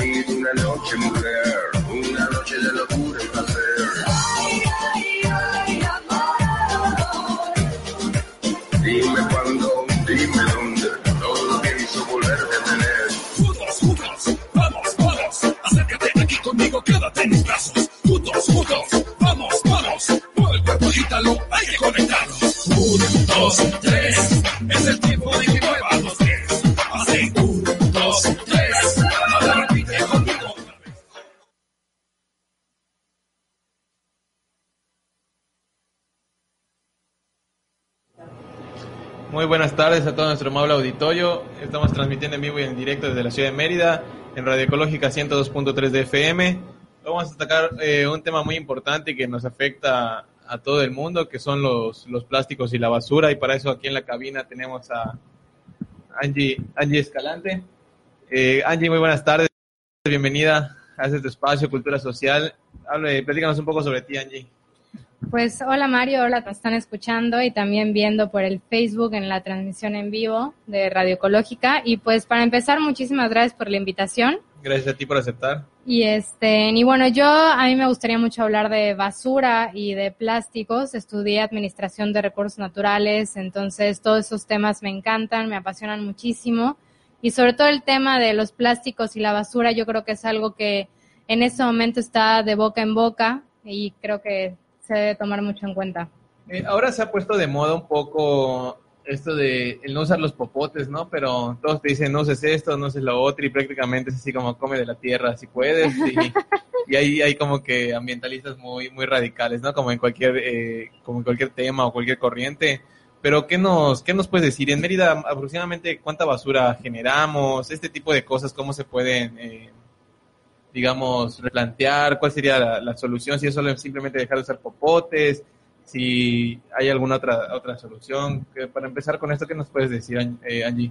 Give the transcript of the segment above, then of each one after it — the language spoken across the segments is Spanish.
Una noche, mujer, una noche de locura y placer. Dime cuándo, dime dónde, todo hizo volverte a tener. Juntos, juntos, vamos, vamos. Acércate aquí conmigo, quédate en mis brazos. Juntos, juntos, vamos, vamos. Mueve el cuerpo, agítalo, hay que conectarnos. Uno, dos, tres. Es el tiempo de que muevas los pies. Así, uno, dos, tres. Muy buenas tardes a todo nuestro amable auditorio. Estamos transmitiendo en vivo y en directo desde la ciudad de Mérida, en Radio Ecológica 102.3 de FM. Vamos a destacar eh, un tema muy importante que nos afecta a todo el mundo, que son los, los plásticos y la basura. Y para eso aquí en la cabina tenemos a Angie, Angie Escalante. Eh, Angie, muy buenas tardes. Bienvenida a este espacio, Cultura Social. Platícanos un poco sobre ti, Angie. Pues hola Mario, hola, te están escuchando y también viendo por el Facebook en la transmisión en vivo de Radio Ecológica. Y pues para empezar, muchísimas gracias por la invitación. Gracias a ti por aceptar. Y este, y bueno, yo a mí me gustaría mucho hablar de basura y de plásticos. Estudié administración de recursos naturales, entonces todos esos temas me encantan, me apasionan muchísimo. Y sobre todo el tema de los plásticos y la basura, yo creo que es algo que en este momento está de boca en boca y creo que se debe tomar mucho en cuenta. Eh, ahora se ha puesto de moda un poco esto de el no usar los popotes, ¿no? Pero todos te dicen no uses esto, no uses lo otro y prácticamente es así como come de la tierra si puedes y, y ahí hay como que ambientalistas muy muy radicales, ¿no? Como en cualquier eh, como en cualquier tema o cualquier corriente. Pero ¿qué nos qué nos puedes decir en Mérida aproximadamente cuánta basura generamos, este tipo de cosas cómo se pueden eh, digamos, replantear cuál sería la, solución, si es solo simplemente dejar de usar popotes, si hay alguna otra otra solución. Para empezar con esto, ¿qué nos puedes decir, eh?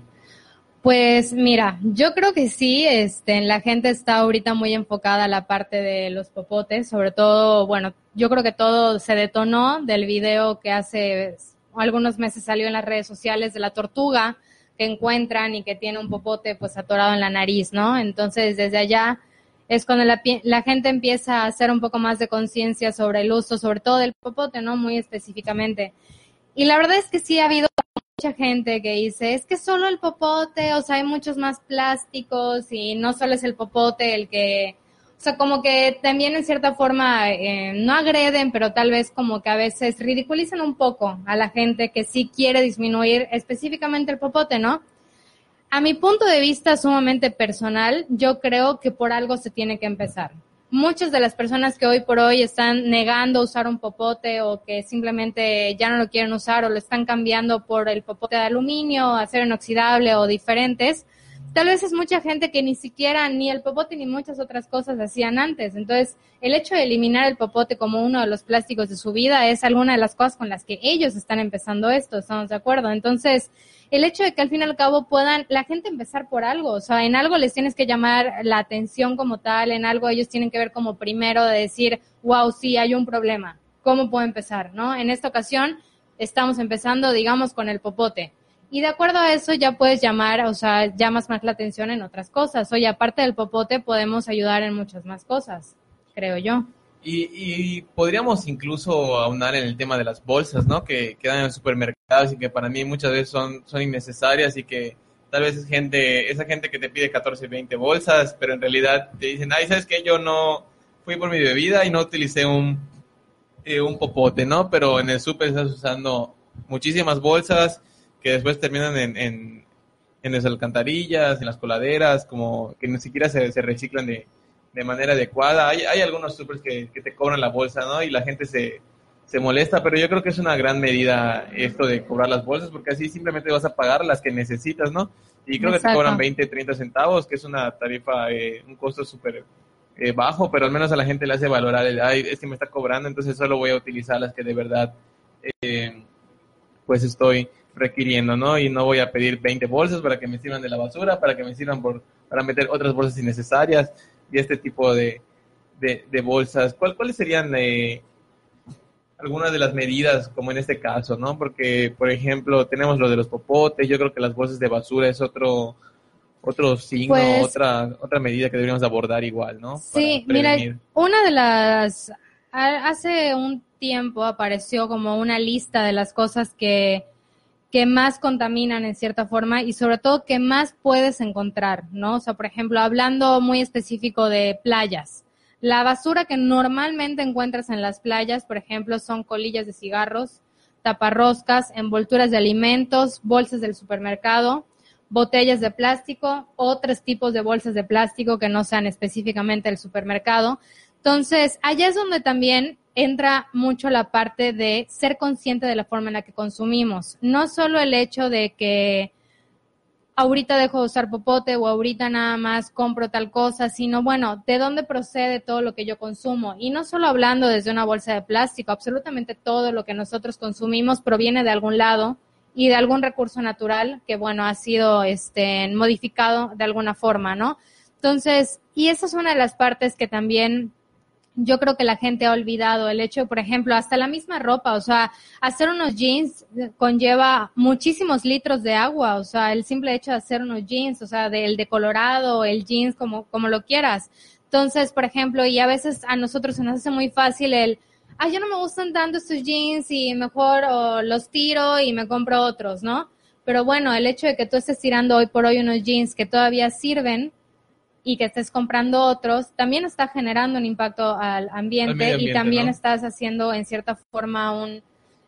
Pues mira, yo creo que sí, este, la gente está ahorita muy enfocada a la parte de los popotes, sobre todo, bueno, yo creo que todo se detonó del video que hace algunos meses salió en las redes sociales de la tortuga que encuentran y que tiene un popote pues atorado en la nariz, ¿no? Entonces, desde allá es cuando la, la, gente empieza a hacer un poco más de conciencia sobre el uso, sobre todo del popote, ¿no? Muy específicamente. Y la verdad es que sí ha habido mucha gente que dice, es que solo el popote, o sea, hay muchos más plásticos y no solo es el popote el que, o sea, como que también en cierta forma eh, no agreden, pero tal vez como que a veces ridiculizan un poco a la gente que sí quiere disminuir específicamente el popote, ¿no? A mi punto de vista sumamente personal, yo creo que por algo se tiene que empezar. Muchas de las personas que hoy por hoy están negando usar un popote o que simplemente ya no lo quieren usar o lo están cambiando por el popote de aluminio, acero inoxidable o diferentes, tal vez es mucha gente que ni siquiera ni el popote ni muchas otras cosas hacían antes. Entonces, el hecho de eliminar el popote como uno de los plásticos de su vida es alguna de las cosas con las que ellos están empezando esto, ¿estamos de acuerdo? Entonces, el hecho de que al fin y al cabo puedan la gente empezar por algo, o sea, en algo les tienes que llamar la atención como tal, en algo ellos tienen que ver como primero de decir, wow, sí, hay un problema, ¿cómo puedo empezar? ¿No? En esta ocasión estamos empezando, digamos, con el popote. Y de acuerdo a eso ya puedes llamar, o sea, llamas más la atención en otras cosas. Oye, aparte del popote podemos ayudar en muchas más cosas, creo yo. Y, y, podríamos incluso aunar en el tema de las bolsas, ¿no? Que quedan en los supermercados y que para mí muchas veces son, son innecesarias y que tal vez es gente, esa gente que te pide 14, 20 bolsas, pero en realidad te dicen, ay, ¿sabes qué? Yo no fui por mi bebida y no utilicé un, eh, un popote, ¿no? Pero en el super estás usando muchísimas bolsas que después terminan en, en, en las alcantarillas, en las coladeras, como que ni siquiera se, se reciclan de, de manera adecuada. Hay, hay algunos supers que, que, te cobran la bolsa, ¿no? Y la gente se, se molesta, pero yo creo que es una gran medida esto de cobrar las bolsas, porque así simplemente vas a pagar las que necesitas, ¿no? Y creo que te cobran 20, 30 centavos, que es una tarifa, eh, un costo súper eh, bajo, pero al menos a la gente le hace valorar el, ay, es que me está cobrando, entonces solo voy a utilizar las que de verdad, eh, pues estoy requiriendo, ¿no? Y no voy a pedir 20 bolsas para que me sirvan de la basura, para que me sirvan por, para meter otras bolsas innecesarias y este tipo de, de, de bolsas. ¿Cuál, ¿Cuáles serían eh, algunas de las medidas, como en este caso, ¿no? Porque, por ejemplo, tenemos lo de los popotes, yo creo que las bolsas de basura es otro otro signo, Pues- otra otra medida que deberíamos abordar igual, ¿no? Sí, mira, una de las... Hace un tiempo apareció como una lista de las cosas que, que más contaminan en cierta forma y sobre todo que más puedes encontrar, ¿no? O sea, por ejemplo, hablando muy específico de playas. La basura que normalmente encuentras en las playas, por ejemplo, son colillas de cigarros, taparroscas, envolturas de alimentos, bolsas del supermercado, botellas de plástico, otros tipos de bolsas de plástico que no sean específicamente del supermercado. Entonces, allá es donde también entra mucho la parte de ser consciente de la forma en la que consumimos. No solo el hecho de que ahorita dejo de usar popote o ahorita nada más compro tal cosa, sino bueno, de dónde procede todo lo que yo consumo. Y no solo hablando desde una bolsa de plástico, absolutamente todo lo que nosotros consumimos proviene de algún lado y de algún recurso natural que, bueno, ha sido este, modificado de alguna forma, ¿no? Entonces, y esa es una de las partes que también yo creo que la gente ha olvidado el hecho, por ejemplo, hasta la misma ropa, o sea, hacer unos jeans conlleva muchísimos litros de agua, o sea, el simple hecho de hacer unos jeans, o sea, del decolorado, el jeans, como, como lo quieras. Entonces, por ejemplo, y a veces a nosotros se nos hace muy fácil el, ah, yo no me gustan tanto estos jeans y mejor los tiro y me compro otros, ¿no? Pero bueno, el hecho de que tú estés tirando hoy por hoy unos jeans que todavía sirven, y que estés comprando otros, también está generando un impacto al ambiente, Al y también ¿no? estás haciendo en cierta forma un,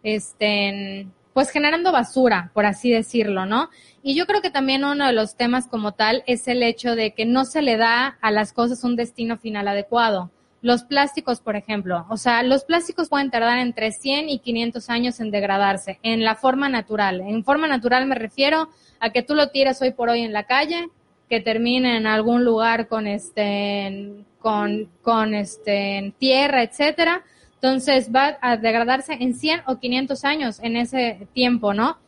este, pues generando basura, por así decirlo, ¿no? Y yo creo que también uno de los temas como tal es el hecho de que no se le da a las cosas un destino final adecuado. Los plásticos, por ejemplo, o sea, los plásticos pueden tardar entre 100 y 500 años en degradarse, en la forma natural. En forma natural me refiero a que tú lo tiras hoy por hoy en la calle, que termine en algún lugar con este, con, con este, tierra, etcétera. Entonces va a degradarse en 100 o 500 años en ese tiempo, ¿no?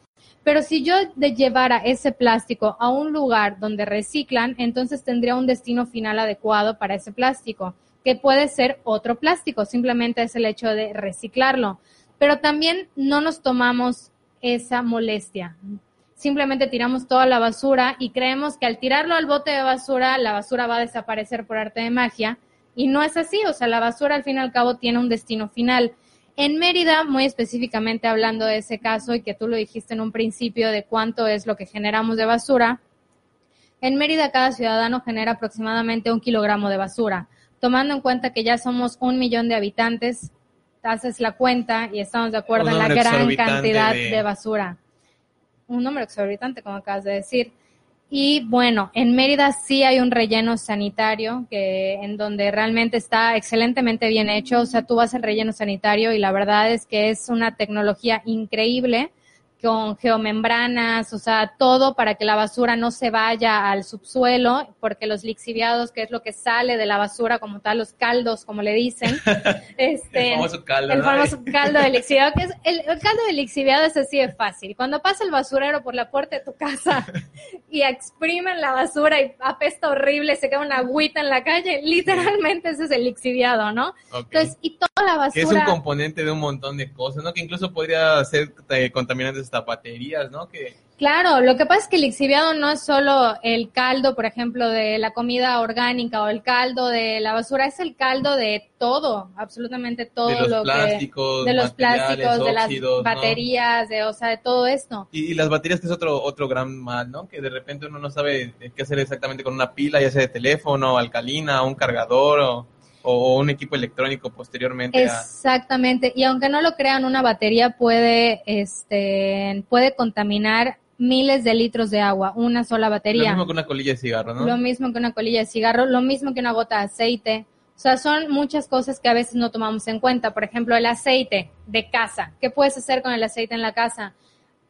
Pero si yo de llevara ese plástico a un lugar donde reciclan, entonces tendría un destino final adecuado para ese plástico, que puede ser otro plástico, simplemente es el hecho de reciclarlo. Pero también no nos tomamos esa molestia. Simplemente tiramos toda la basura y creemos que al tirarlo al bote de basura, la basura va a desaparecer por arte de magia. Y no es así, o sea, la basura al fin y al cabo tiene un destino final. En Mérida, muy específicamente hablando de ese caso y que tú lo dijiste en un principio de cuánto es lo que generamos de basura, en Mérida cada ciudadano genera aproximadamente un kilogramo de basura. Tomando en cuenta que ya somos un millón de habitantes, haces la cuenta y estamos de acuerdo en la gran cantidad de- de basura. Un número exorbitante, como acabas de decir. Y bueno, en Mérida sí hay un relleno sanitario que en donde realmente está excelentemente bien hecho. O sea, tú vas al relleno sanitario y la verdad es que es una tecnología increíble con geomembranas, o sea, todo para que la basura no se vaya al subsuelo, porque los lixiviados, que es lo que sale de la basura como tal, los caldos, como le dicen, este, El famoso caldo, el ¿no? famoso caldo de lixiviado, que es el, el caldo de lixiviado es así de fácil. Cuando pasa el basurero por la puerta de tu casa y exprimen la basura y apesta horrible, se queda una agüita en la calle, literalmente ese es el lixiviado, ¿no? Entonces, y toda la que es un componente de un montón de cosas, ¿no? Que incluso podría ser eh, contaminantes hasta baterías, ¿no? Que Claro, lo que pasa es que el lixiviado no es solo el caldo, por ejemplo, de la comida orgánica o el caldo de la basura, es el caldo de todo, absolutamente todo de los lo plásticos, que de los plásticos, de las baterías, de o sea, de todo esto. Y, y las baterías que es otro otro gran mal, ¿no? Que de repente uno no sabe qué hacer exactamente con una pila, ya sea de teléfono, alcalina, un cargador o, o un equipo electrónico posteriormente a... Exactamente, y aunque no lo crean, una batería puede este puede contaminar miles de litros de agua, una sola Lo batería. mismo que una colilla de cigarro, ¿no? Lo mismo que una colilla de cigarro, lo mismo que una gota de aceite. O sea, son muchas cosas que a veces no tomamos en cuenta. Por ejemplo, el aceite de casa. ¿Qué puedes hacer con el aceite en la casa?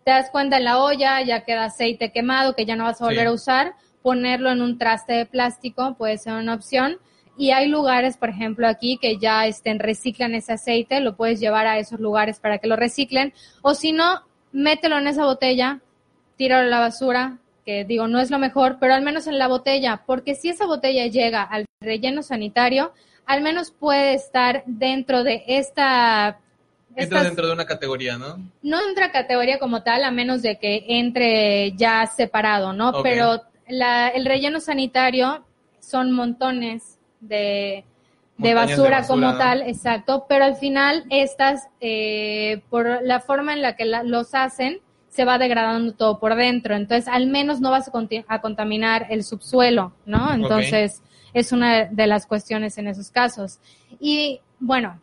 te das cuenta en la olla, ya queda aceite quemado que ya no vas a volver Sí. a usar, ponerlo en un traste de plástico puede ser una opción. Y hay lugares, por ejemplo, aquí que ya estén, reciclan ese aceite, lo puedes llevar a esos lugares para que lo reciclen. O si no, mételo en esa botella, tíralo a la basura, que digo, no es lo mejor, pero al menos en la botella, porque si esa botella llega al relleno sanitario, al menos puede estar dentro de esta... Entra estas- dentro de una categoría, ¿no? no entra categoría como tal, a menos de que entre ya separado, ¿no? Pero la- el relleno sanitario son montones de, de Montañas de basura, como ¿no? tal, exacto, pero al final estas, eh, por la forma en la que la- los hacen, se va degradando todo por dentro, entonces al menos no vas a, contaminar el subsuelo, ¿no? Entonces es una de las cuestiones en esos casos. Y bueno,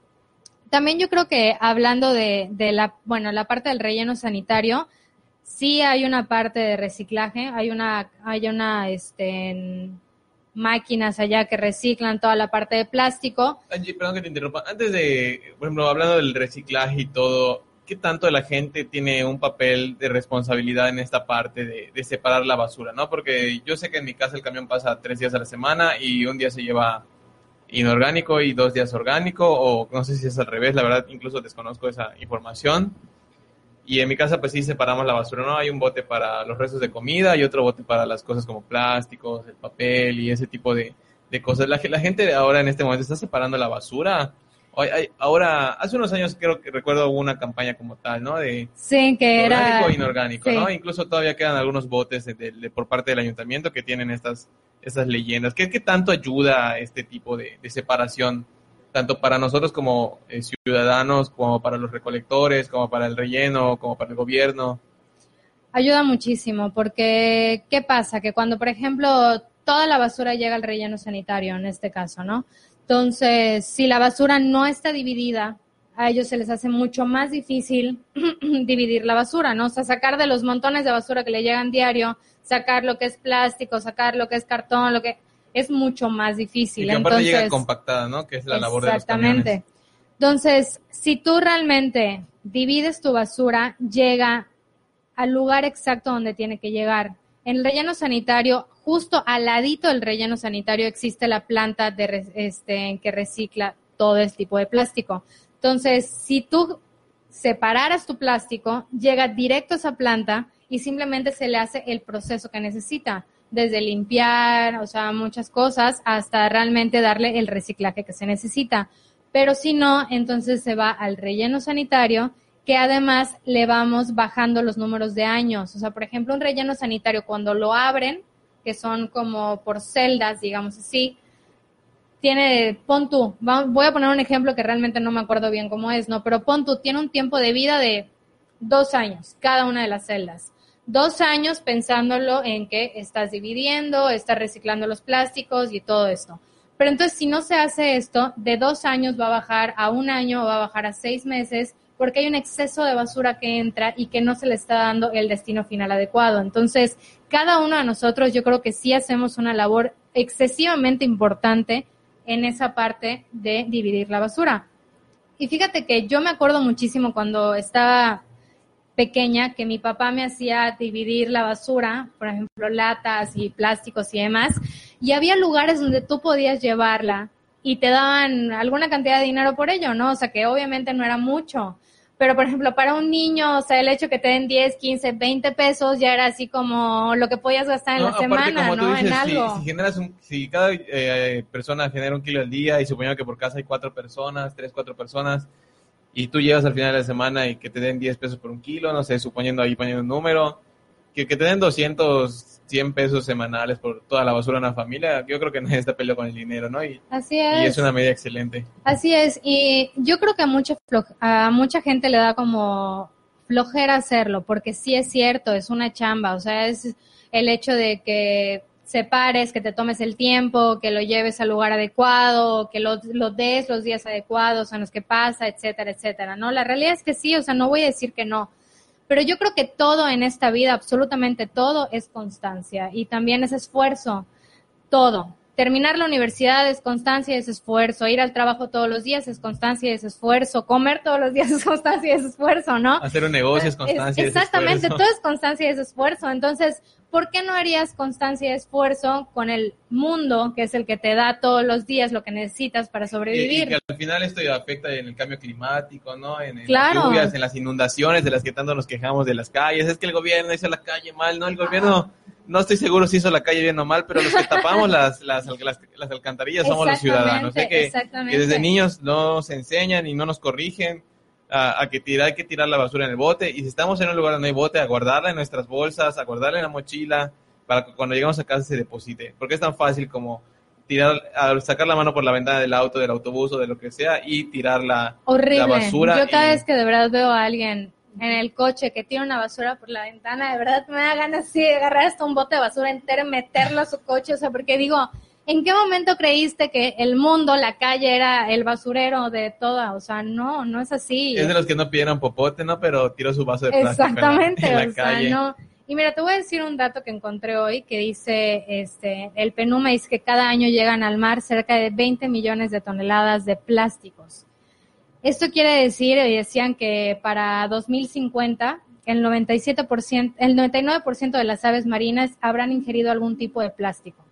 también yo creo que hablando de, de la, bueno, la parte del relleno sanitario, sí hay una parte de reciclaje, hay una, hay una, este, máquinas allá que reciclan toda la parte de plástico. Angie, perdón que te interrumpa. Antes de, por ejemplo, hablando del reciclaje y todo, ¿qué tanto la gente tiene un papel de responsabilidad en esta parte de, de separar la basura? ¿no? Porque yo sé que en mi casa el camión pasa tres días a la semana y un día se lleva inorgánico y dos días orgánico, o no sé si es al revés, la verdad incluso desconozco esa información. Y en mi casa pues sí separamos la basura, ¿no? Hay un bote para los restos de comida y otro bote para las cosas como plásticos, el papel y ese tipo de, de cosas. La, la gente ahora en este momento está separando la basura. Hoy- hay- ahora, hace unos años creo que recuerdo una campaña como tal, ¿no? De Sí, que era... orgánico e inorgánico, sí. ¿no? Incluso todavía quedan algunos botes de- de- de- por parte del ayuntamiento que tienen estas, estas leyendas. ¿Qué, qué tanto ayuda este tipo de, de separación? Tanto para nosotros como eh, ciudadanos, como para los recolectores, como para el relleno, como para el gobierno. Ayuda muchísimo porque, ¿qué pasa? Que cuando, por ejemplo, toda la basura llega al relleno sanitario, en este caso, ¿no? Entonces, si la basura no está dividida, a ellos se les hace mucho más difícil dividir la basura, ¿no? O sea, sacar de los montones de basura que le llegan diario, sacar lo que es plástico, sacar lo que es cartón, lo que es mucho más Y difícil. que aparte llega Entonces, compactada, ¿no? Que es la labor de los. Exactamente. Entonces, si tú realmente divides tu basura, llega al lugar exacto donde tiene que llegar. En el relleno sanitario, justo al ladito del relleno sanitario existe la planta de este, que recicla todo este tipo de plástico. Entonces, si tú separaras tu plástico, llega directo a esa planta y simplemente se le hace el proceso que necesita, desde limpiar, o sea, muchas cosas, hasta realmente darle el reciclaje que se necesita. Pero si no, entonces se va al relleno sanitario, que además le vamos bajando los números de años. O sea, por ejemplo, un relleno sanitario cuando lo abren, que son como por celdas, digamos así, tiene, pon tú, voy a poner un ejemplo que realmente no me acuerdo bien cómo es, ¿no? Pero pon tú, tiene un tiempo de vida de dos años, cada una de las celdas. Dos años pensándolo en que estás dividiendo, estás reciclando los plásticos y todo esto. Pero entonces, si no se hace esto, de dos años va a bajar a un año o va a bajar a seis meses, porque hay un exceso de basura que entra y que no se le está dando el destino final adecuado. Entonces, cada uno de nosotros yo creo que sí hacemos una labor excesivamente importante en esa parte de dividir la basura. Y fíjate que yo me acuerdo muchísimo cuando estaba pequeña que mi papá me hacía dividir la basura, por ejemplo, latas y plásticos y demás, y había lugares donde tú podías llevarla y te daban alguna cantidad de dinero por ello, ¿no? O sea, que obviamente no era mucho. Pero, por ejemplo, para un niño, o sea, el hecho que te den 10, 15, 20 pesos ya era así como lo que podías gastar en No, la aparte, semana, ¿no? en si- algo. Si, generas un, si cada eh, persona genera un kilo al día y suponiendo que por casa hay cuatro personas, tres, cuatro personas, y tú llegas al final de la semana y que te den 10 pesos por un kilo, no sé, suponiendo ahí poniendo un número, que, que te den 200, 100 pesos semanales por toda la basura de una familia, yo creo que nadie está peleado con el dinero, ¿no? Y, Así y es. es una medida excelente. Así es, y yo creo que a mucha, a mucha gente le da como flojera hacerlo, porque sí es cierto, es una chamba, o sea, es el hecho de que separes, que te tomes el tiempo, que lo lleves al lugar adecuado, que lo, lo des los días adecuados en los que pasa, etcétera, etcétera, ¿no? La realidad es que sí, o sea, no voy a decir que no, pero yo creo que todo en esta vida, absolutamente todo, es constancia y también es esfuerzo, todo. terminar la universidad es constancia y es esfuerzo, ir al trabajo todos los días es constancia y es esfuerzo, comer todos los días es constancia y es esfuerzo, ¿no? Hacer un negocio es constancia. Es- es exactamente, esfuerzo. todo es constancia y es esfuerzo. Entonces, ¿por qué no harías constancia y esfuerzo con el mundo, que es el que te da todos los días lo que necesitas para Y, y sobrevivir? que al final esto afecta en el cambio climático, ¿no? En, en Claro. las lluvias, en las inundaciones de las que tanto nos quejamos de las calles. Es que el gobierno hizo la calle mal, ¿no? El gobierno, no estoy seguro si hizo la calle bien o mal, pero los que tapamos las, las, las, las alcantarillas somos los ciudadanos. que desde niños nos enseñan y no nos corrigen a, a que tirar, hay que tirar la basura en el bote. Y si estamos en un lugar donde hay bote, a guardarla en nuestras bolsas, a guardarla en la mochila, para que cuando llegamos a casa se deposite. Porque es tan fácil como tirar, a sacar la mano por la ventana del auto, del autobús o de lo que sea y tirar la, Horrible. la basura. Yo cada y- vez que de verdad veo a alguien en el coche que tira una basura por la ventana, de verdad me da ganas así de agarrar hasta un bote de basura entero y meterlo a su coche, o sea, porque digo, ¿en qué momento creíste que el mundo, la calle era el basurero de toda? O sea, no, no es así. Es de los que no pidieron popote, ¿no? Pero tiró su vaso de plástico en la- Exactamente, en la, o sea, no. Y mira, te voy a decir un dato que encontré hoy que dice, este, el PNUMA dice que cada año llegan al mar cerca de 20 millones de toneladas de plásticos. Esto quiere decir, y decían que para 2050 el 97%, el 99% de las aves marinas habrán ingerido algún tipo de plástico.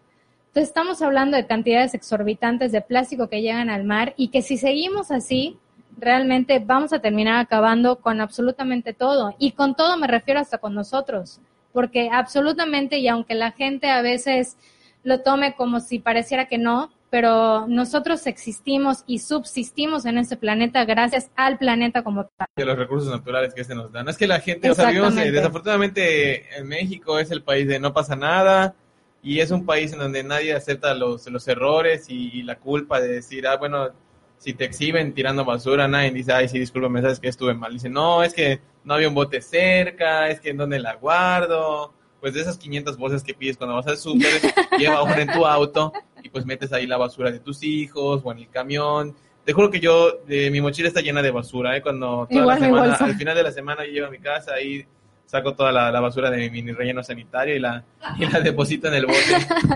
Entonces estamos hablando de cantidades exorbitantes de plástico que llegan al mar y que si seguimos así, realmente vamos a terminar acabando con absolutamente todo. Y con todo me refiero hasta con nosotros, porque absolutamente, y aunque la gente a veces lo tome como si pareciera que no, pero nosotros existimos y subsistimos en este planeta gracias al planeta como tal. de los recursos naturales que se nos dan. Es que la gente, o sea, vivimos, eh, desafortunadamente en México es el país de no pasa nada y es un país en donde nadie acepta los, los errores y, y la culpa de decir, ah, bueno, si te exhiben tirando basura, nadie dice, ay, sí, discúlpame, sabes que estuve mal. Dice, no, es que no había un bote cerca, es que en dónde la guardo. Pues de esas 500 bolsas que pides cuando vas al súper, lleva una en tu auto y pues metes ahí la basura de tus hijos o en el camión. Te juro que yo, de, mi mochila está llena de basura, ¿eh? Cuando toda Igual la semana, al final de la semana yo llego a mi casa y saco toda la, la basura de mi mini relleno sanitario y la, y la deposito en el bote.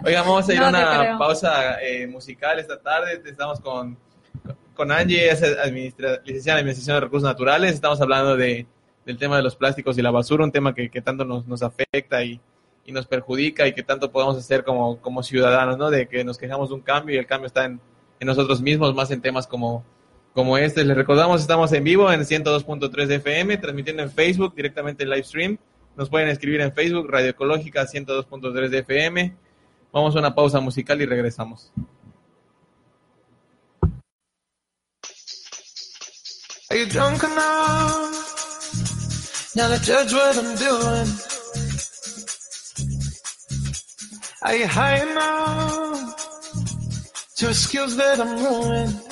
Oigan, vamos a ir a No una pausa eh, musical esta tarde. Estamos con, con Angie, es administra- licenciada en Administración de Recursos Naturales. Estamos hablando de, del tema de los plásticos y la basura, un tema que, que tanto nos, nos afecta y, y nos perjudica y que tanto podemos hacer como, como ciudadanos, ¿no? De que nos quejamos de un cambio y el cambio está en, en nosotros mismos, más en temas como, como este. Les recordamos, estamos en vivo en 102.3 FM, transmitiendo en Facebook directamente en live stream. Nos pueden escribir en Facebook, Radio Ecológica 102.3 de FM. Vamos a una pausa musical y regresamos. Are you drunk enough now to judge what I'm doing? Are you high enough to excuse that I'm ruined?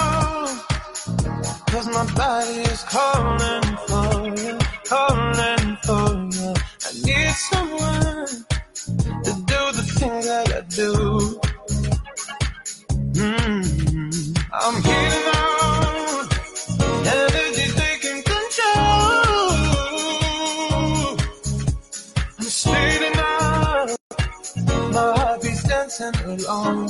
My body is calling for you, calling for you. I need someone to do the things that I do. Mm, I'm healing out, energy taking control. I'm speeding up, my heart dancing along.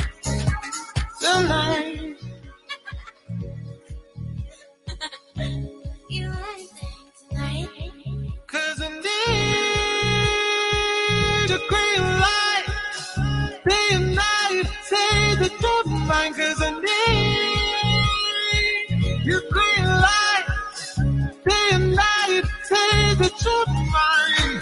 Tonight, Tonight, you anything tonight, cause I need a green light, day and night, say that you're mine, cause I need your green light, day and night, say that you're mine.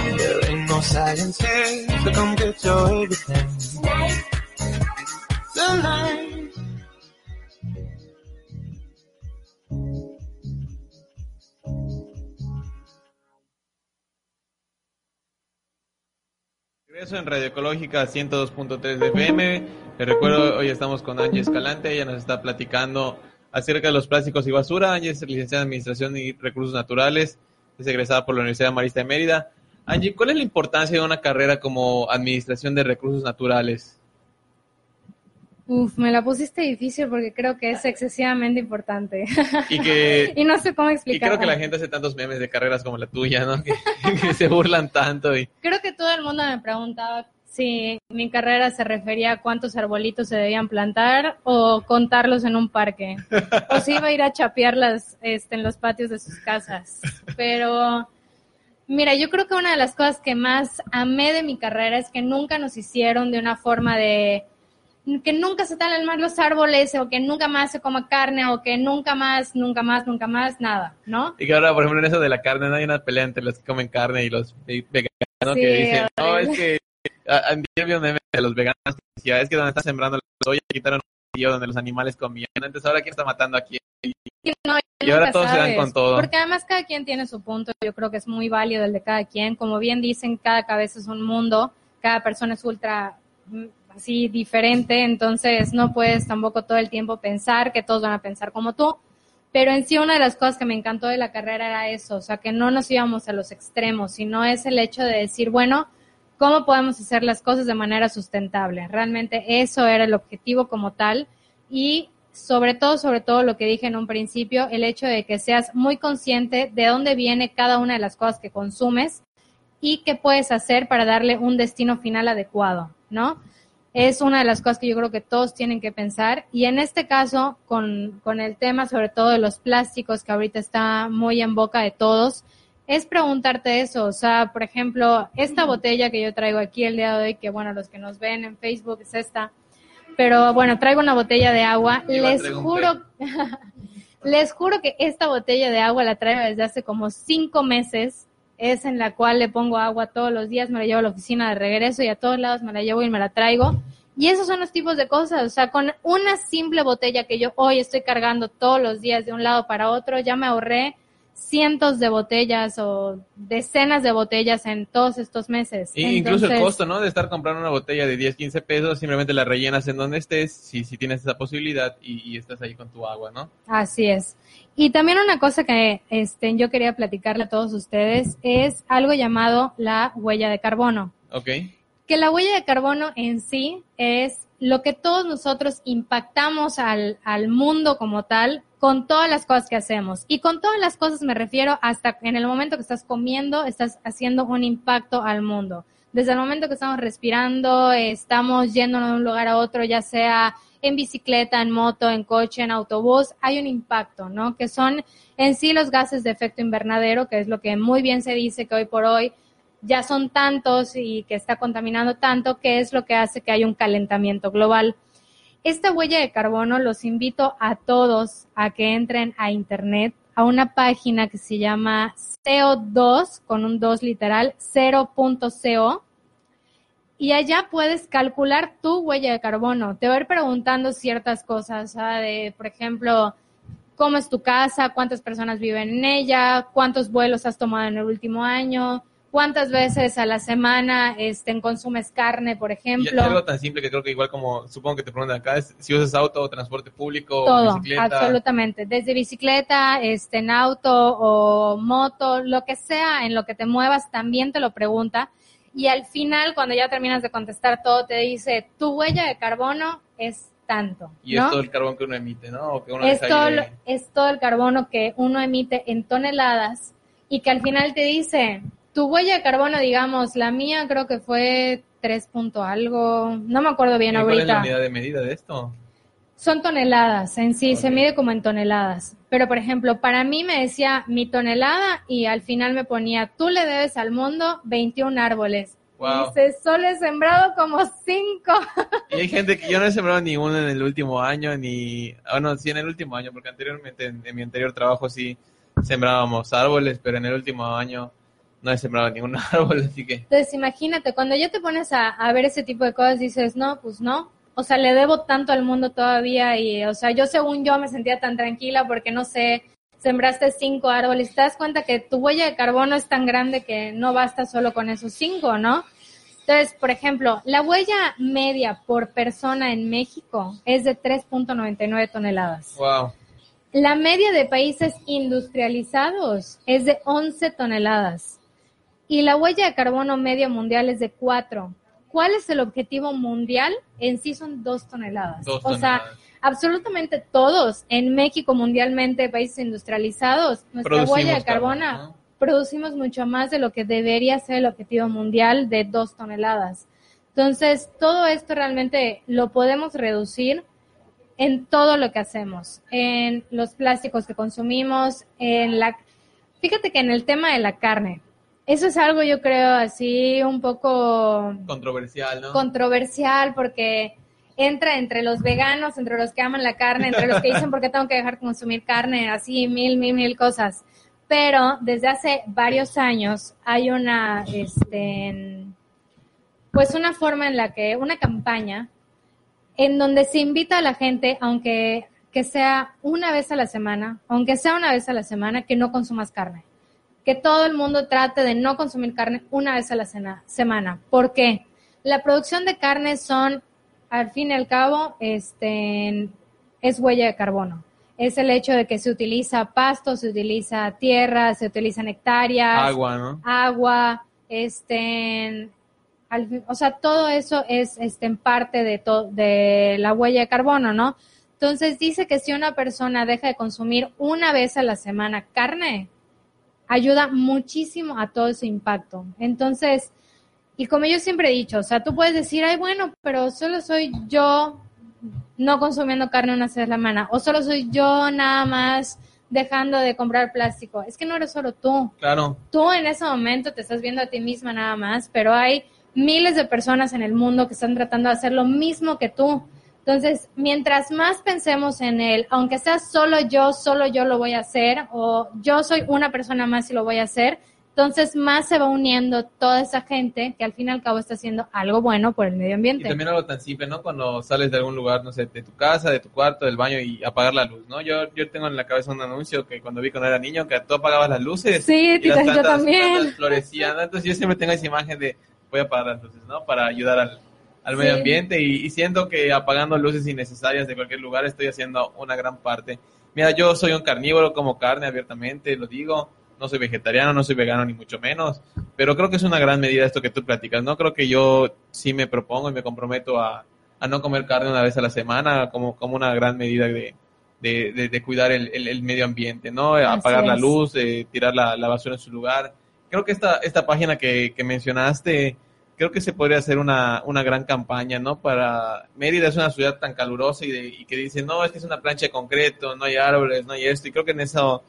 No come get your everything. tonight, Tonight. Regreso en Radio Ecológica 102.3 de FM. Les recuerdo, hoy estamos con Angie Escalante. Ella nos está platicando acerca de los plásticos y basura. Angie es licenciada en Administración y Recursos Naturales. Es egresada por la Universidad Marista de Mérida. Angie, ¿cuál es la importancia de una carrera como Administración de Recursos Naturales? Uf, me la pusiste difícil porque creo que es excesivamente importante. Y que y no sé cómo y explicarlo. creo que la gente hace tantos memes de carreras como la tuya, ¿no? Que, que se burlan tanto y Creo que todo el mundo me preguntaba si mi carrera se refería a cuántos arbolitos se debían plantar o contarlos en un parque. O si iba a ir a chapearlas este, en los patios de sus casas. Pero, mira, yo creo que una de las cosas que más amé de mi carrera es que nunca nos hicieron de una forma de que nunca se talan más los árboles o que nunca más se coma carne o que nunca más, nunca más, nunca más, nada, ¿no? Y que ahora, por ejemplo, en eso de la carne, no hay una pelea entre los que comen carne y los ve- veganos Sí, que dicen, no, es que a- vi un meme de los veganos que decía, es que donde están sembrando la soya quitaron un donde los animales comían. Entonces, ahora quién está matando a quién. Y no, Y ahora todos se dan con todo. Porque además cada quien tiene su punto, yo creo que es muy válido el de cada quien. Como bien dicen, cada cabeza es un mundo, cada persona es ultra mm, así diferente, entonces no puedes tampoco todo el tiempo pensar que todos van a pensar como tú. Pero en sí una de las cosas que me encantó de la carrera era eso, o sea, que no nos íbamos a los extremos, sino es el hecho de decir, bueno, ¿cómo podemos hacer las cosas de manera sustentable? Realmente eso era el objetivo como tal y sobre todo, sobre todo lo que dije en un principio, el hecho de que seas muy consciente de dónde viene cada una de las cosas que consumes y qué puedes hacer para darle un destino final adecuado, ¿no? Es una de las cosas que yo creo que todos tienen que pensar. Y en este caso, con, con el tema sobre todo de los plásticos que ahorita está muy en boca de todos, es preguntarte eso, o sea, por ejemplo, esta botella que yo traigo aquí el día de hoy, que bueno, los que nos ven en Facebook es esta, pero bueno, traigo una botella de agua, les juro, les juro que esta botella de agua la traigo desde hace como cinco meses, es en la cual le pongo agua todos los días, me la llevo a la oficina de regreso y a todos lados me la llevo y me la traigo. Y esos son los tipos de cosas, o sea, con una simple botella que yo hoy estoy cargando todos los días de un lado para otro, ya me ahorré cientos de botellas o decenas de botellas en todos estos meses. Y incluso el costo, ¿no? De estar comprando una botella de 10, 15 pesos, simplemente la rellenas en donde estés, si, si tienes esa posibilidad y, y estás ahí con tu agua, ¿no? Así es. Y también una cosa que este, yo quería platicarle a todos ustedes es algo llamado la huella de carbono. Ok. Que la huella de carbono en sí es lo que todos nosotros impactamos al, al mundo como tal con todas las cosas que hacemos. Y con todas las cosas me refiero hasta en el momento que estás comiendo, estás haciendo un impacto al mundo. Desde el momento que estamos respirando, eh, estamos yéndonos de un lugar a otro, ya sea en bicicleta, en moto, en coche, en autobús, hay un impacto, ¿no? Que son en sí los gases de efecto invernadero, que es lo que muy bien se dice que hoy por hoy ya son tantos y que está contaminando tanto, que es lo que hace que haya un calentamiento global. Esta huella de carbono los invito a todos a que entren a internet a una página que se llama CO2 con un 2 literal 0.co y allá puedes calcular tu huella de carbono. Te va a ir preguntando ciertas cosas, ¿ah? de, por ejemplo, cómo es tu casa, cuántas personas viven en ella, cuántos vuelos has tomado en el último año, cuántas veces a la semana este, consumes carne, por Y ejemplo. algo tan simple que creo que igual como supongo que te preguntan acá es si usas auto o transporte público o Todo, bicicleta. absolutamente. Desde bicicleta, este, en auto o moto, lo que sea en lo que te muevas, también te lo pregunta. Y al final, cuando ya terminas de contestar todo, te dice, tu huella de carbono es tanto. Y ¿no? es todo el carbón que uno emite, ¿no? O que uno es todo, es todo el carbono que uno emite en toneladas y que al final te dice, tu huella de carbono, digamos, la mía creo que fue 3 punto algo, no me acuerdo bien ¿Y ¿Cuál es la ahorita. unidad de medida de esto? Son toneladas en sí, se mide como en toneladas. Pero, por ejemplo, para mí me decía mi tonelada y al final me ponía, tú le debes al mundo 21 árboles. Wow. Dice, solo he sembrado como 5. Y hay gente que yo no he sembrado ni uno en el último año, ni... Bueno, sí en el último año, porque anteriormente en, en mi anterior trabajo sí sembrábamos árboles, pero en el último año no he sembrado ningún árbol, así que... Entonces, imagínate, cuando ya te pones a, a ver ese tipo de cosas, dices, no, pues no. O sea, le debo tanto al mundo todavía y, o sea, yo según yo me sentía tan tranquila porque, no sé, sembraste cinco árboles. Te das cuenta que tu huella de carbono es tan grande que no basta solo con esos cinco, ¿no? Entonces, por ejemplo, la huella media por persona en México es de 3.99 toneladas. Wow. La media de países industrializados es de 11 toneladas y la huella de carbono media mundial es de 4. ¿Cuál es el objetivo mundial? En sí son 2 toneladas. Dos o sea, absolutamente todos en México, mundialmente, países industrializados, nuestra Producimos huella de carbono, carbono, ¿no? producimos mucho más de lo que debería ser el objetivo mundial de 2 toneladas. Entonces, todo esto realmente lo podemos reducir en todo lo que hacemos, en los plásticos que consumimos, en la... Fíjate que en el tema de la carne, eso es algo yo creo así un poco Controversial, ¿no? controversial porque entra entre los veganos, entre los que aman la carne, entre los que dicen por qué tengo que dejar de consumir carne, así mil, mil, mil cosas. Pero desde hace varios años hay una, este, pues una forma en la que, una campaña en donde se invita a la gente, aunque que sea una vez a la semana, aunque sea una vez a la semana, que no consumas carne. Que todo el mundo trate de no consumir carne una vez a la cena- semana. ¿Por qué? La producción de carne son, al fin y al cabo, este, es huella de carbono. Es el hecho de que se utiliza pasto, se utiliza tierra, se utilizan hectáreas Agua, ¿no? agua, este, al o sea, todo eso es este, en parte de, to- de la huella de carbono, ¿no? Entonces dice que si una persona deja de consumir una vez a la semana carne, ayuda muchísimo a todo ese impacto. Entonces, y como yo siempre he dicho, o sea, tú puedes decir, ay, bueno, pero solo soy yo no consumiendo carne una vez a la semana, o solo soy yo nada más dejando de comprar plástico. Es que no eres solo tú Claro. tú en ese momento te estás viendo a ti misma nada más, pero hay miles de personas en el mundo que están tratando de hacer lo mismo que tú. Entonces, mientras más pensemos en él, aunque sea solo yo, solo yo lo voy a hacer, o yo soy una persona más y lo voy a hacer, entonces más se va uniendo toda esa gente que al fin y al cabo está haciendo algo bueno por el medio Y ambiente. también algo tan simple, ¿no? Cuando sales de algún lugar, no sé, de tu casa, de tu cuarto, del baño y apagar la luz, ¿no? Yo, yo tengo en la cabeza un anuncio que cuando vi cuando era niño, que tú apagabas las luces Sí, y yo también. plantas florecían, ¿no? Entonces yo siempre tengo esa imagen de voy a apagar las luces, ¿no? Para ayudar al, al medio Sí. ambiente y, y siento que apagando luces innecesarias de cualquier lugar estoy haciendo una gran parte. Mira, yo soy un carnívoro, como carne abiertamente, lo digo, no soy vegetariano, no soy vegano ni mucho menos, pero creo que es una gran medida esto que tú platicas, ¿no? Creo que yo sí me propongo y me comprometo a, a no comer carne una vez a la semana como, como una gran medida de, de, de- de cuidar el, el- el medio ambiente, ¿no? Así Apagar la luz, eh, tirar la, la basura en su lugar. Creo que esta, esta página que, que mencionaste, creo que se podría hacer una, una gran campaña, ¿no? Para Mérida es una ciudad tan calurosa y, de- y que dice, no, es que es una plancha de concreto, no hay árboles, no hay esto, y creo que en eso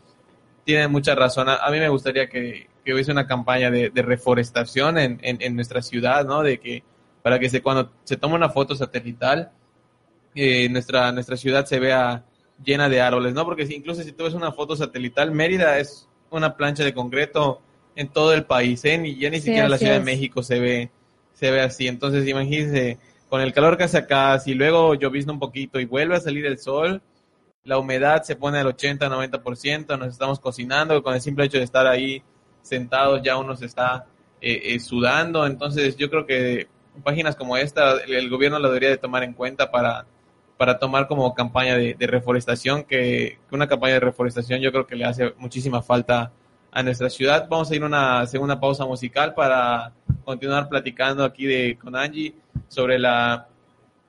tienen mucha razón. A, a mí me gustaría que, que hubiese una campaña de, reforestación en, en, en nuestra ciudad, ¿no? De que para que se, cuando se toma una foto satelital, eh, nuestra, nuestra ciudad se vea llena de árboles, ¿no? Porque si, incluso si tú ves una foto satelital, Mérida es una plancha de concreto en todo el país, ¿eh? Ni, ya ni Sí, siquiera la Ciudad es. de México se ve, se ve así. Entonces, imagínense, con el calor que hace acá, si luego llovizna un poquito y vuelve a salir el sol, la humedad se pone al 80-90%, nos estamos cocinando, con el simple hecho de estar ahí sentados ya uno se está eh, eh, sudando, entonces yo creo que páginas como esta el, el gobierno la debería de tomar en cuenta para, para tomar como campaña de, de reforestación, que, que una campaña de reforestación yo creo que le hace muchísima falta a nuestra ciudad. Vamos a ir a una segunda pausa musical para continuar platicando aquí de, con Angie sobre la,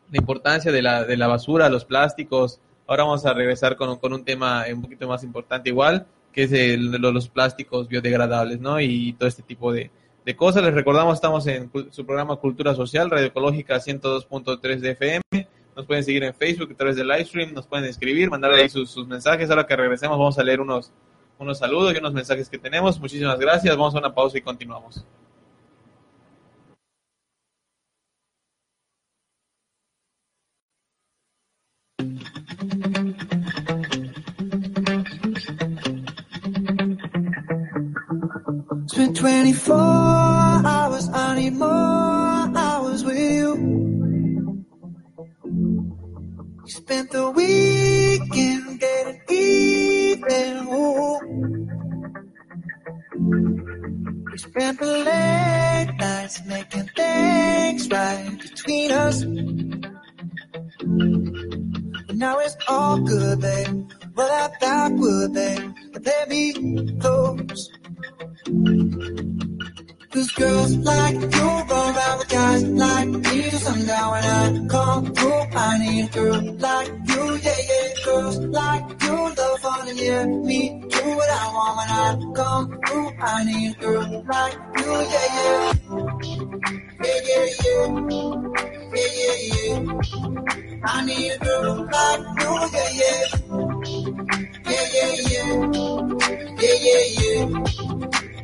la importancia de la, de la basura, los plásticos. Ahora vamos a regresar con, con un tema un poquito más importante igual, que es el de los plásticos biodegradables, ¿no? Y todo este tipo de, de cosas. Les recordamos, estamos en su programa Cultura Social, Radio Ecológica 102.3 de FM. Nos pueden seguir en Facebook a través del live stream, nos pueden escribir, mandar ahí sus, sus mensajes. Ahora que regresemos vamos a leer unos, unos saludos y unos mensajes que tenemos. Muchísimas gracias. Vamos a una pausa y continuamos. Spent 24 hours, you. Spent the weekend getting even. We spent the late nights making things right between us. But now it's all good, babe. Well, that backward, babe. Let me close. Cause girls like you go around with guys like me till sundown when I come through. I need a girl like you, yeah, yeah. Girls like you love and yeah, me do what I want when I come through. I need a girl like you, yeah, yeah. Yeah, yeah, yeah. Yeah, yeah, yeah. I need a girl like you, yeah, yeah. Yeah, yeah, yeah. Yeah, yeah, yeah.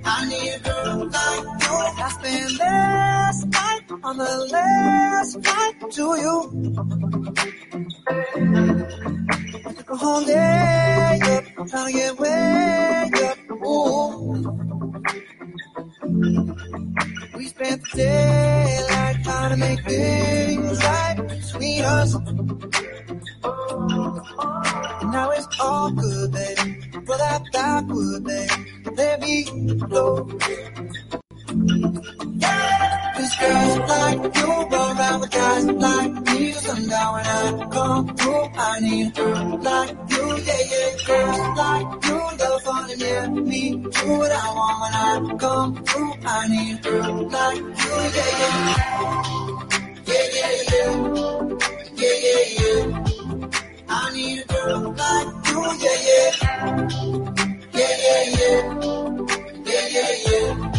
I need a girl like you. I spent last night on the last flight to you. A day up, way up. We spent the daylight trying to make things right between us. And now it's all good, baby. For that backward, baby. Let me go. Cause girls like you go around with guys like me till sundown when I come through. I need a girl like you, yeah, yeah. Girls like you love fun and yeah, me do what I want when I come through. I need a girl like you, yeah, yeah. Yeah, yeah, yeah. Yeah, yeah, yeah. I need a girl like you, yeah, yeah. Yeah, yeah, yeah. Yeah, yeah, yeah.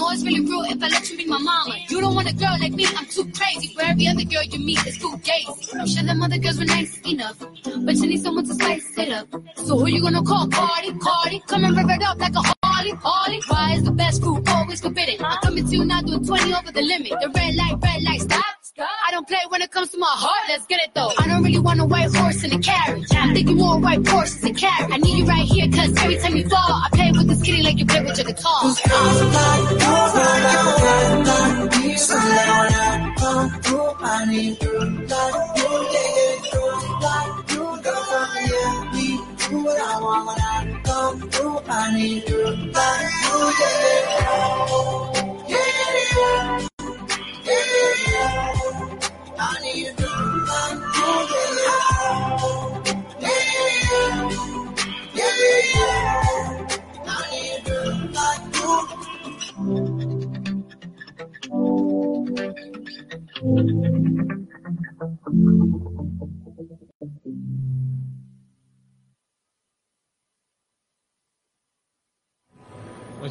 It's really real if I let you be my mama. You don't want a girl like me, I'm too crazy. For every other girl you meet, it's too gazy. I'm sure them other girls were nice enough, but you need someone to spice it up. So who you gonna call? Cardi, Cardi. Come and it up like a Harley, Harley. Why is the best food always forbidden? I'm coming to you now doing 20 over the limit. The red light, red light, stop. I don't play when it comes to my heart, let's get it though. I don't really want a white horse in a carriage. I'm thinking more white horses and carriage. I need you right here, cause every time you fall, I play with this kitty like you play with your guitar. I. I come through. I need you, yeah, yeah. Yeah, I need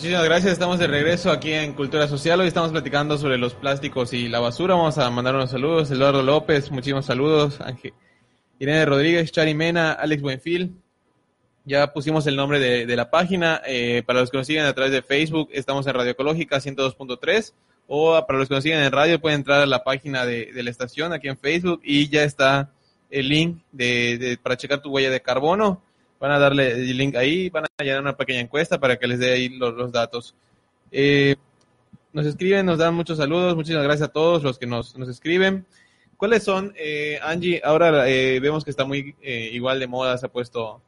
Muchísimas gracias, estamos de regreso aquí en Cultura Social. Hoy estamos platicando sobre los plásticos y la basura. Vamos a mandar unos saludos. Eduardo López, muchísimos saludos. Ángel, Irene Rodríguez, Chari Mena, Alex Buenfil. Ya pusimos el nombre de, de la página. Eh, para los que nos siguen a través de Facebook, estamos en Radio Ecológica 102.3. O para los que nos siguen en radio, pueden entrar a la página de, de la estación aquí en Facebook y ya está el link de- para checar tu huella de carbono. Van a darle el link ahí, van a llenar una pequeña encuesta para que les dé ahí los, los datos. Eh, nos escriben, nos dan muchos saludos, muchísimas gracias a todos los que nos, nos escriben. ¿Cuáles son, eh, Angie? Ahora eh, vemos que está muy eh, igual de moda, se ha puesto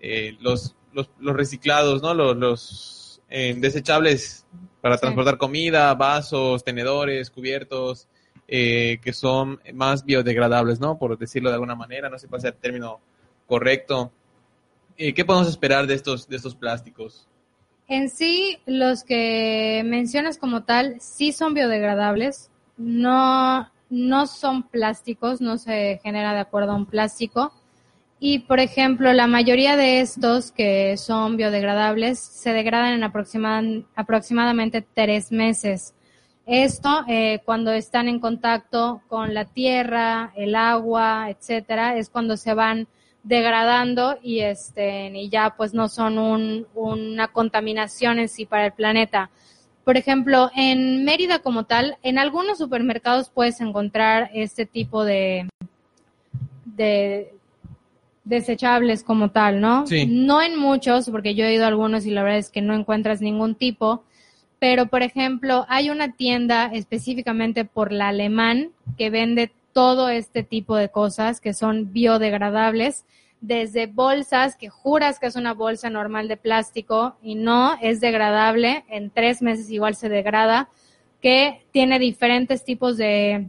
eh, los, los, los reciclados, ¿no? Los, los desechables para Sí. transportar comida, vasos, tenedores, cubiertos, que son más biodegradables, ¿no? Por decirlo de alguna manera, no sé cuál sea el término correcto. Eh, ¿Qué podemos esperar de estos, de estos plásticos? En sí, los que mencionas como tal sí son biodegradables, no, no son plásticos, no se genera de acuerdo a un plástico. Y, por ejemplo, la mayoría de estos que son biodegradables se degradan en aproximadamente tres meses. Esto, eh, cuando están en contacto con la tierra, el agua, etcétera, es cuando se van degradando y este y ya pues no son un- una contaminación en sí para el planeta. Por ejemplo, en Mérida como tal, en algunos supermercados puedes encontrar este tipo de de desechables como tal, ¿no? Sí. No en muchos, porque yo he ido a algunos y la verdad es que no encuentras ningún tipo, pero por ejemplo, hay una tienda específicamente por la alemán que vende todo este tipo de cosas que son biodegradables, desde bolsas que juras que es una bolsa normal de plástico y no es degradable, en tres meses igual se degrada, que tiene diferentes tipos de,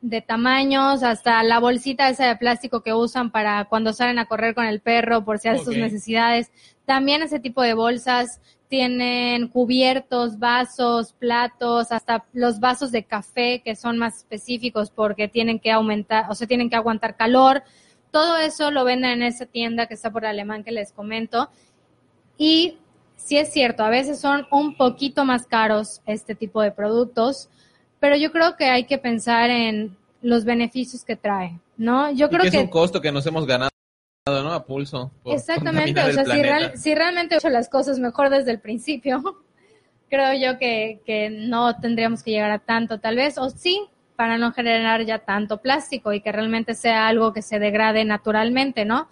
de tamaños, hasta la bolsita esa de plástico que usan para cuando salen a correr con el perro por si hacen sus necesidades. También ese tipo de bolsas tienen cubiertos, vasos, platos, hasta los vasos de café que son más específicos porque tienen que aumentar, o sea, tienen que aguantar calor. Todo eso lo venden en esa tienda que está por alemán que les comento. Y sí es cierto, a veces son un poquito más caros este tipo de productos, pero yo creo que hay que pensar en los beneficios que trae, ¿no? Yo creo que es que un costo que nos hemos ganado, ¿no? A pulso. Exactamente, o sea, si, real- si realmente he hecho las cosas mejor desde el principio, creo yo que, que no tendríamos que llegar a tanto, tal vez, o sí, para no generar ya tanto plástico y que realmente sea algo que se degrade naturalmente, ¿no?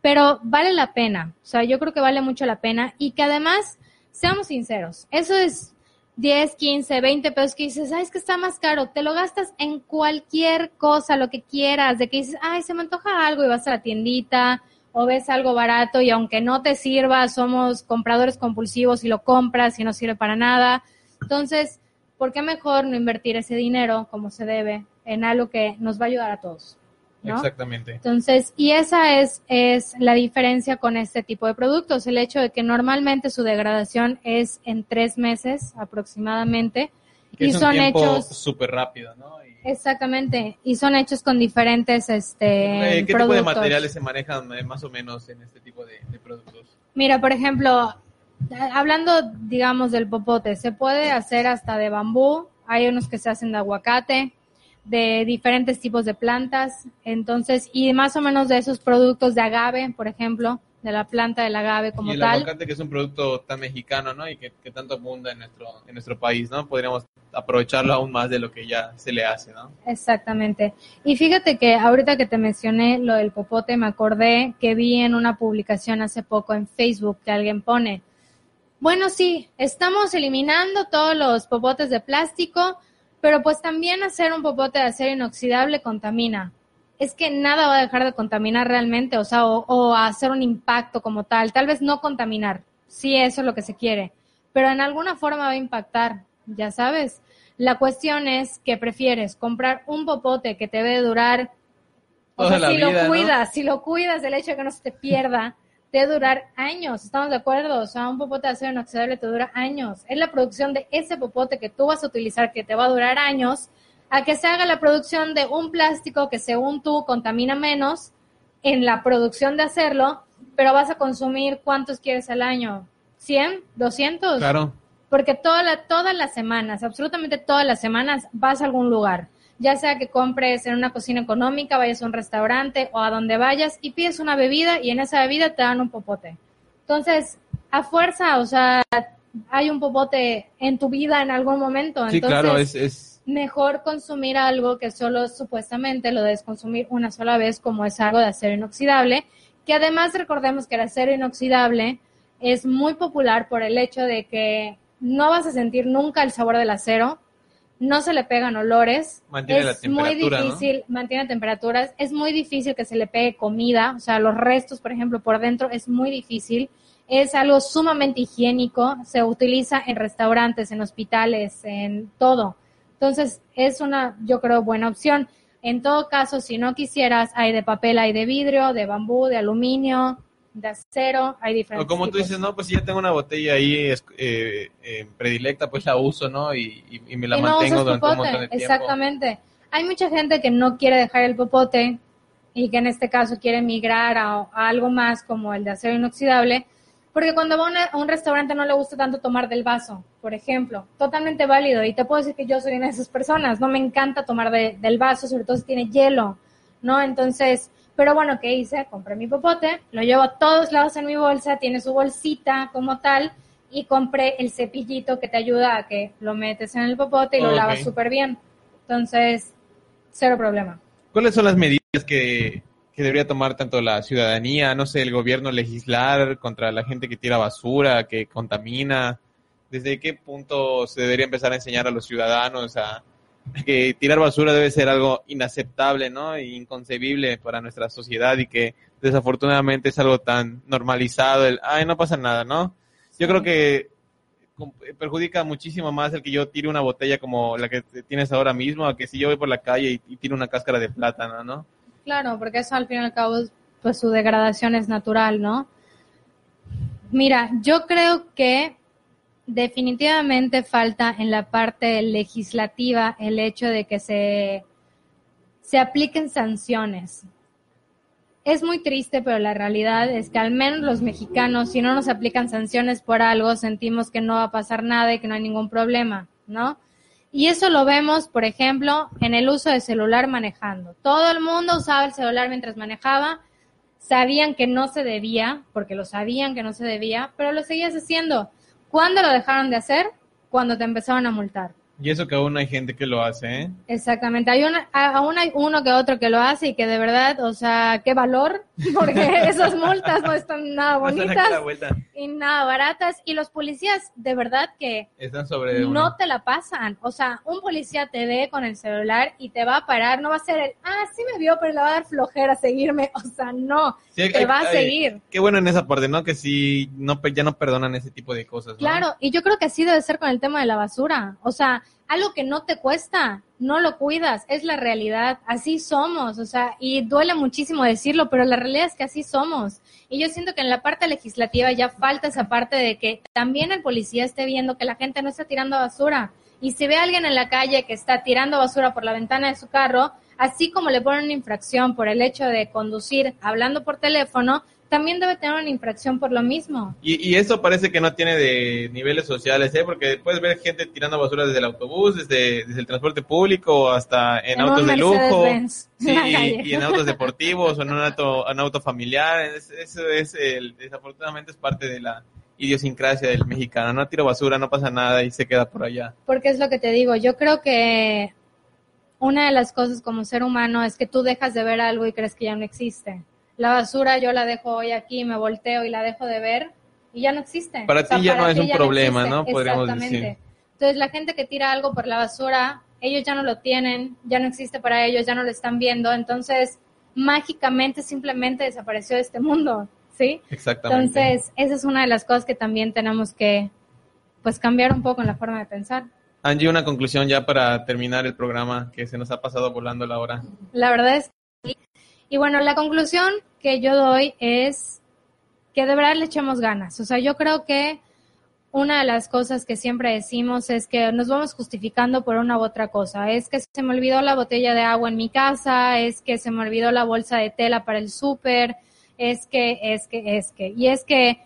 Pero vale la pena, o sea, yo creo que vale mucho la pena y que además, seamos sinceros, eso es 10, 15, 20 pesos que dices, ay, es que está más caro, te lo gastas en cualquier cosa, lo que quieras, de que dices, ay, se me antoja algo y vas a la tiendita o ves algo barato y aunque no te sirva, somos compradores compulsivos y lo compras y no sirve para nada. Entonces, ¿por qué mejor no invertir ese dinero como se debe en algo que nos va a ayudar a todos? ¿No? Exactamente. Entonces, y esa es, es la diferencia con este tipo de productos, el hecho de que normalmente su degradación es en tres meses aproximadamente Que y es un son hechos, súper rápido, ¿no? Y- exactamente, y son hechos con diferentes este, Eh, ¿Qué tipo de materiales se manejan eh, más o menos en este tipo de, de productos? Mira, por ejemplo, hablando, digamos, del popote, se puede hacer hasta de bambú, hay unos que se hacen de aguacate, de diferentes tipos de plantas, entonces, y más o menos de esos productos de agave, por ejemplo, de la planta del agave como y el tal. aguacate que es un producto tan mexicano, ¿no? Y que, que tanto abunda en nuestro, en nuestro país, ¿no? Podríamos aprovecharlo aún más de lo que ya se le hace, ¿no? Exactamente. Y fíjate que ahorita que te mencioné lo del popote, me acordé que vi en una publicación hace poco en Facebook que alguien pone, bueno, sí, estamos eliminando todos los popotes de plástico, pero pues también hacer un popote de acero inoxidable contamina. Es que nada va a dejar de contaminar realmente, o sea, o, o hacer un impacto como tal. Tal vez no contaminar, sí, eso es lo que se quiere, pero en alguna forma va a impactar, ya sabes. La cuestión es que prefieres comprar un popote que te debe durar, o sea, si vida, lo ¿no? cuidas, si lo cuidas del hecho de que no se te pierda, te debe durar años, ¿estamos de acuerdo? O sea, un popote de acero inoxidable te dura años. Es la producción de ese popote que tú vas a utilizar que te va a durar años a que se haga la producción de un plástico que según tú contamina menos en la producción de hacerlo, pero vas a consumir cuántos quieres al año? ¿100? ¿200? Claro. Porque toda la- todas las semanas, absolutamente todas las semanas, vas a algún lugar. Ya sea que compres en una cocina económica, vayas a un restaurante o a donde vayas y pides una bebida y en esa bebida te dan un popote. Entonces, a fuerza, o sea, hay un popote en tu vida en algún momento. Sí, Entonces, claro, es, es mejor consumir algo que solo supuestamente lo debes consumir una sola vez, como es algo de acero inoxidable, que además recordemos que el acero inoxidable es muy popular por el hecho de que no vas a sentir nunca el sabor del acero, no se le pegan olores, Mantiene la es muy difícil, mantiene temperaturas, es muy difícil que se le pegue comida, o sea, los restos, por ejemplo, por dentro es muy difícil, es algo sumamente higiénico, se utiliza en restaurantes, en hospitales, en todo. Entonces, es una, yo creo, buena opción. En todo caso, si no quisieras, hay de papel, hay de vidrio, de bambú, de aluminio, de acero, hay diferentes O como tú dices, no, pues si ya tengo una botella ahí eh, eh, predilecta, pues la uso, ¿no? Y, y- y me la y mantengo durante un montón de tiempo. exactamente. Hay mucha gente que no quiere dejar el popote y que en este caso quiere migrar a, a algo más como el de acero inoxidable, porque cuando va a una- a un restaurante no le gusta tanto tomar del vaso, por ejemplo. Totalmente válido. Y te puedo decir que yo soy una de esas personas. No me encanta tomar de- del vaso, sobre todo si tiene hielo, ¿no? Entonces, pero bueno, ¿qué hice? Compré mi popote, lo llevo a todos lados en mi bolsa, tiene su bolsita como tal, y compré el cepillito que te ayuda a que lo metes en el popote y lo Ok. lavas súper bien. Entonces, cero problema. ¿Cuáles son las medidas que, que debería tomar tanto la ciudadanía, no sé, el gobierno legislar contra la gente que tira basura, que contamina? ¿Desde qué punto se debería empezar a enseñar a los ciudadanos a que tirar basura debe ser algo inaceptable, ¿no? E inconcebible para nuestra sociedad y que desafortunadamente es algo tan normalizado, el, ay, no pasa nada, ¿no? Yo creo que com- perjudica muchísimo más el que yo tire una botella como la que tienes ahora mismo, a que si yo voy por la calle y, y tiro una cáscara de plátano, ¿no? Claro, porque eso al fin y al cabo, pues su degradación es natural, ¿no? Mira, yo creo que definitivamente falta en la parte legislativa el hecho de que se, se apliquen sanciones. Es muy triste, pero la realidad es que al menos los mexicanos, si no nos aplican sanciones por algo, sentimos que no va a pasar nada y que no hay ningún problema, ¿no? Y eso lo vemos, por ejemplo, en el uso de celular manejando. Todo el mundo usaba el celular mientras manejaba, sabían que no se debía, porque lo sabían que no se debía, pero lo seguías haciendo. ¿Cuándo lo dejaron de hacer? Cuando te empezaron a multar. Y eso que aún hay gente que lo hace, ¿eh? Exactamente. Hay una, a- aún hay uno que otro que lo hace y que de verdad, o sea, qué valor, porque esas multas no están nada bonitas y nada baratas. Y los policías, de verdad que Están sobre uno. no te la pasan. O sea, un policía te ve con el celular y te va a parar, no va a ser el, ah, sí me vio, pero le va a dar flojera seguirme. O sea, no, Sí, hay- te hay- va a hay- seguir. Qué bueno en esa parte, ¿no? Que sí, no, ya no perdonan ese tipo de cosas, ¿no? Claro, y yo creo que así debe ser con el tema de la basura. O sea, algo que no te cuesta, no lo cuidas, es la realidad. Así somos, o sea, y duele muchísimo decirlo, pero la realidad es que así somos. Y yo siento que en la parte legislativa ya falta esa parte de que también el policía esté viendo que la gente no está tirando basura. Y si ve a alguien en la calle que está tirando basura por la ventana de su carro, así como le ponen una infracción por el hecho de conducir hablando por teléfono, también debe tener una infracción por lo mismo. Y, y eso parece que no tiene de niveles sociales, ¿eh? Porque puedes ver gente tirando basura desde el autobús, desde, desde el transporte público, hasta en, En autos de lujo. Sí, calle. y en autos deportivos o en un auto, un auto familiar. Es- eso es, el, desafortunadamente es parte de la idiosincrasia del mexicano. No tiro basura, no pasa nada y se queda por allá. Porque es lo que te digo, yo creo que una de las cosas como ser humano es que tú dejas de ver algo y crees que ya no existe. La basura yo la dejo hoy aquí, me volteo y la dejo de ver y ya no existe. Para ti ya no es un problema, existe. ¿no? Podríamos Exactamente. decir. Entonces la gente que tira algo por la basura, ellos ya no lo tienen, ya no existe para ellos, ya no lo están viendo, entonces mágicamente simplemente desapareció de este mundo, ¿sí? Exactamente. Entonces, esa es una de las cosas que también tenemos que pues cambiar un poco en la forma de pensar. Angie, una conclusión ya para terminar el programa, que se nos ha pasado volando la hora. La verdad es. Y bueno, la conclusión que yo doy es que de verdad le echemos ganas. O sea, yo creo que una de las cosas que siempre decimos es que nos vamos justificando por una u otra cosa. Es que se me olvidó la botella de agua en mi casa, es que se me olvidó la bolsa de tela para el súper, es que, es que, es que. Y es que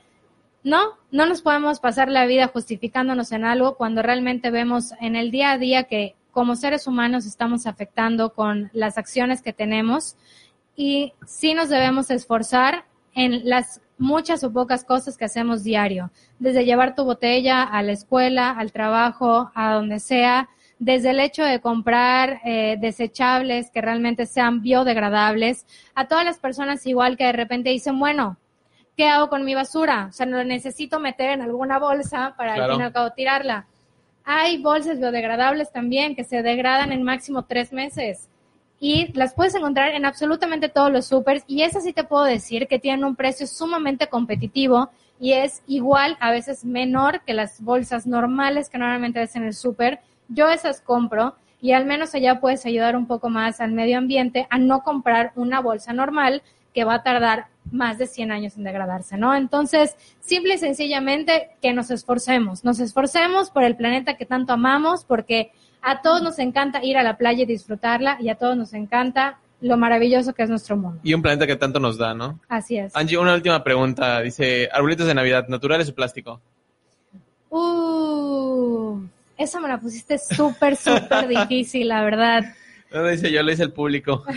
no, no nos podemos pasar la vida justificándonos en algo cuando realmente vemos en el día a día que como seres humanos estamos afectando con las acciones que tenemos y sí nos debemos esforzar en las muchas o pocas cosas que hacemos diario, desde llevar tu botella a la escuela, al trabajo, a donde sea, desde el hecho de comprar eh, desechables que realmente sean biodegradables, a todas las personas igual que de repente dicen, bueno, ¿qué hago con mi basura? O sea, no lo necesito meter en alguna bolsa para al Claro. fin y al cabo tirarla. Hay bolsas biodegradables también que se degradan en máximo tres meses y las puedes encontrar en absolutamente todos los supers y esas sí te puedo decir que tienen un precio sumamente competitivo y es igual, a veces menor que las bolsas normales que normalmente ves en el super. Yo esas compro y al menos allá puedes ayudar un poco más al medio ambiente a no comprar una bolsa normal que va a tardar más de 100 años en degradarse, ¿no? Entonces, simple y sencillamente que nos esforcemos, nos esforcemos por el planeta que tanto amamos, porque a todos nos encanta ir a la playa y disfrutarla y a todos nos encanta lo maravilloso que es nuestro mundo. Y un planeta que tanto nos da, ¿no? Así es. Angie, una última pregunta. Dice, arbolitos de Navidad, ¿naturales o plástico? Uh, esa me la pusiste súper, súper difícil, la verdad. No lo dice yo, lo dice el público.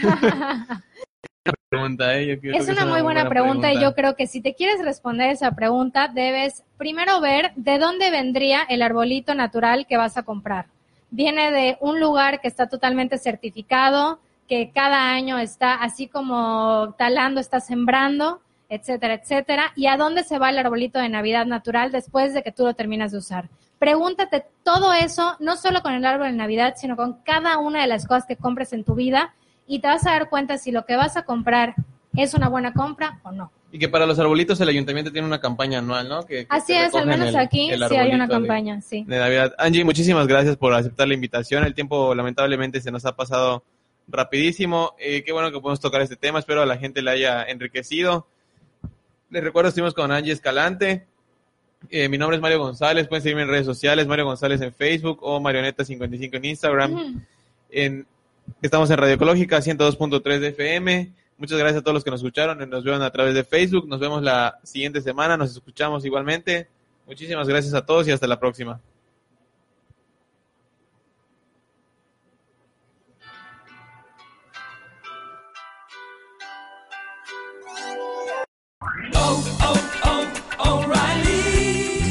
Pregunta, ¿eh? Yo creo Es que una muy buena pregunta, y yo creo que si te quieres responder esa pregunta, debes primero ver de dónde vendría el arbolito natural que vas a comprar. Viene de un lugar que está totalmente certificado, que cada año está así como talando, está sembrando, etcétera, etcétera. ¿Y a dónde se va el arbolito de Navidad natural después de que tú lo terminas de usar? Pregúntate todo eso, no solo con el árbol de Navidad, sino con cada una de las cosas que compres en tu vida y te vas a dar cuenta si lo que vas a comprar es una buena compra o no. Y que para los arbolitos el ayuntamiento tiene una campaña anual, ¿no? Que, que Así es, al menos el- aquí el sí hay una de- campaña, sí. de Navidad. Angie, muchísimas gracias por aceptar la invitación. El tiempo lamentablemente se nos ha pasado rapidísimo. Eh, qué bueno que podemos tocar este tema. Espero a la gente le haya enriquecido. Les recuerdo, estuvimos con Angie Escalante. Eh, mi nombre es Mario González. Pueden seguirme en redes sociales. Mario González en Facebook o Marioneta55 en Instagram. En, estamos en Radio Ecológica 102.3 de FM. Muchas gracias a todos los que nos escucharon y nos vieron a través de Facebook. Nos vemos la siguiente semana. Nos escuchamos igualmente. Muchísimas gracias a todos y hasta la próxima.